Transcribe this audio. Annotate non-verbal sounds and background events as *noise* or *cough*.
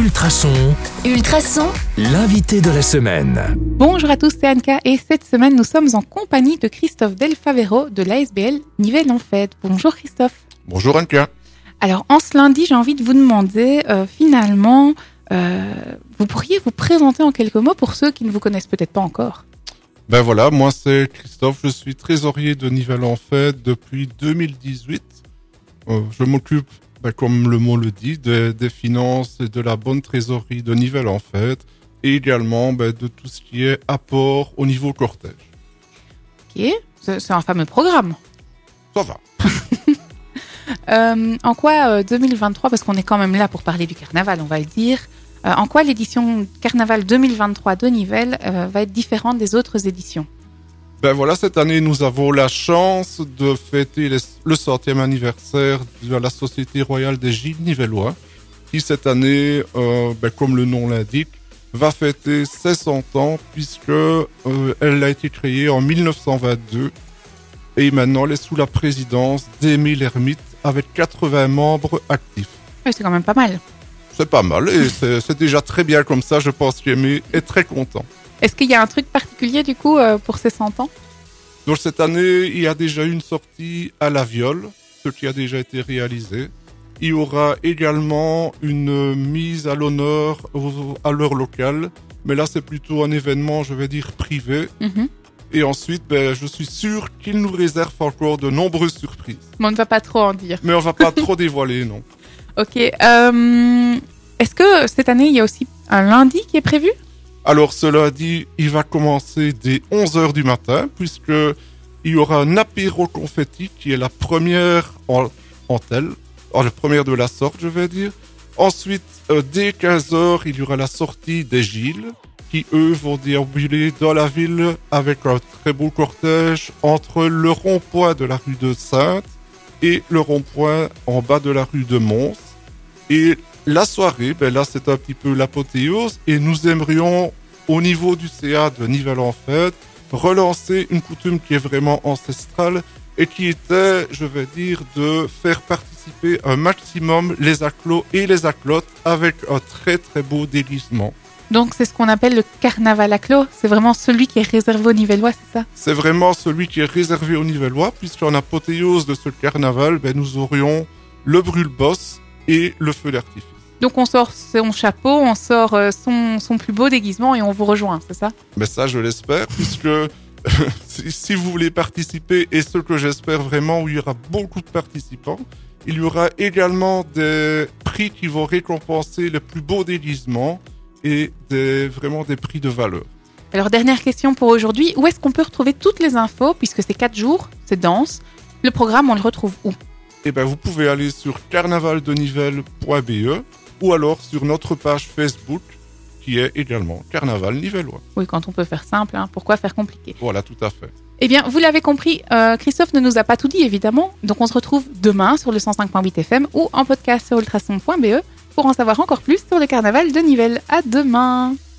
Ultrason, Ultrason, l'invité de la semaine. Bonjour à tous, c'est Anka et cette semaine nous sommes en compagnie de Christophe Delfavero de l'ASBL Nivelles en Fête. Bonjour Christophe. Bonjour Anka. Alors en ce lundi, j'ai envie de vous demander euh, finalement, euh, vous pourriez vous présenter en quelques mots pour ceux qui ne vous connaissent peut-être pas encore. Ben voilà, moi c'est Christophe, je suis trésorier de Nivelles en Fête depuis 2018. Euh, je m'occupe, comme le mot le dit, des, des finances et de la bonne trésorerie de Nivelles en Fête et également ben, de tout ce qui est apport au niveau cortège. Ok, c'est un fameux programme. Ça va. *laughs* Euh, en quoi euh, 2023, parce qu'on est quand même là pour parler du carnaval, on va le dire, euh, en quoi l'édition Carnaval 2023 de Nivelles euh, va être différente des autres éditions? Ben voilà, cette année nous avons la chance de fêter les- le centième anniversaire de la Société Royale des Gilles Nivellois, qui cette année, euh, ben, comme le nom l'indique, va fêter ses 100 ans puisque euh, elle a été créée en 1922 et maintenant elle est sous la présidence d'Émile Hermite avec 80 membres actifs. Oui, C'est quand même pas mal. C'est pas mal et c'est c'est déjà très bien comme ça, je pense qu'Aimé est très content. Est-ce qu'il y a un truc particulier du coup euh, pour ces 100 ans? Donc cette année, il y a déjà eu une sortie à la viole, ce qui a déjà été réalisé. Il y aura également une mise à l'honneur à l'heure locale, mais là c'est plutôt un événement, je vais dire, privé. Mhm. Et ensuite, ben, je suis sûr qu'il nous réserve encore de nombreuses surprises. Mais on ne va pas trop en dire. Mais on va pas *laughs* trop dévoiler, non. Ok. euh, Est-ce que cette année, il y a aussi un lundi qui est prévu? Alors cela dit, il va commencer dès 11h du matin, puisque il y aura un apéro confetti qui est la première en, en telle, la première de la sorte, je vais dire. Ensuite, euh, dès 15h, il y aura la sortie des Gilles, qui eux vont déambuler dans la ville avec un très beau cortège entre le rond-point de la rue de Sainte et le rond-point en bas de la rue de Mons. Et la soirée, ben là, c'est un petit peu l'apothéose et nous aimerions, au niveau du CA de Nivelles en Fête, relancer une coutume qui est vraiment ancestrale et qui était, je vais dire, de faire participer un maximum les acclos et les acclotes avec un très très beau déguisement. Donc c'est ce qu'on appelle le carnaval à clos. C'est vraiment celui qui est réservé aux Nivellois, c'est ça? C'est vraiment celui qui est réservé aux Nivellois, puisqu'en apothéose de ce carnaval, ben, nous aurions le brûle-bosse et le feu d'artifice. Donc on sort son chapeau, on sort euh, son, son plus beau déguisement et on vous rejoint, c'est ça? Mais ça, je l'espère, *laughs* puisque si, si vous voulez participer, et ce que j'espère vraiment, où il y aura beaucoup de participants, il y aura également des prix qui vont récompenser les plus beaux déguisements et des, vraiment des prix de valeur. Alors dernière question pour aujourd'hui, où est-ce qu'on peut retrouver toutes les infos puisque c'est 4 jours, c'est dense? Le programme, on le retrouve où? Eh ben, vous pouvez aller sur carnavaldenivelle.be ou alors sur notre page Facebook qui est également Carnaval Nivellois. Oui, quand on peut faire simple, hein, pourquoi faire compliqué? Voilà, tout à fait. Eh bien, vous l'avez compris, euh, Christophe ne nous a pas tout dit évidemment, donc on se retrouve demain sur le 105.8 FM ou en podcast sur ultrason.be pour en savoir encore plus sur le carnaval de Nivelles. À demain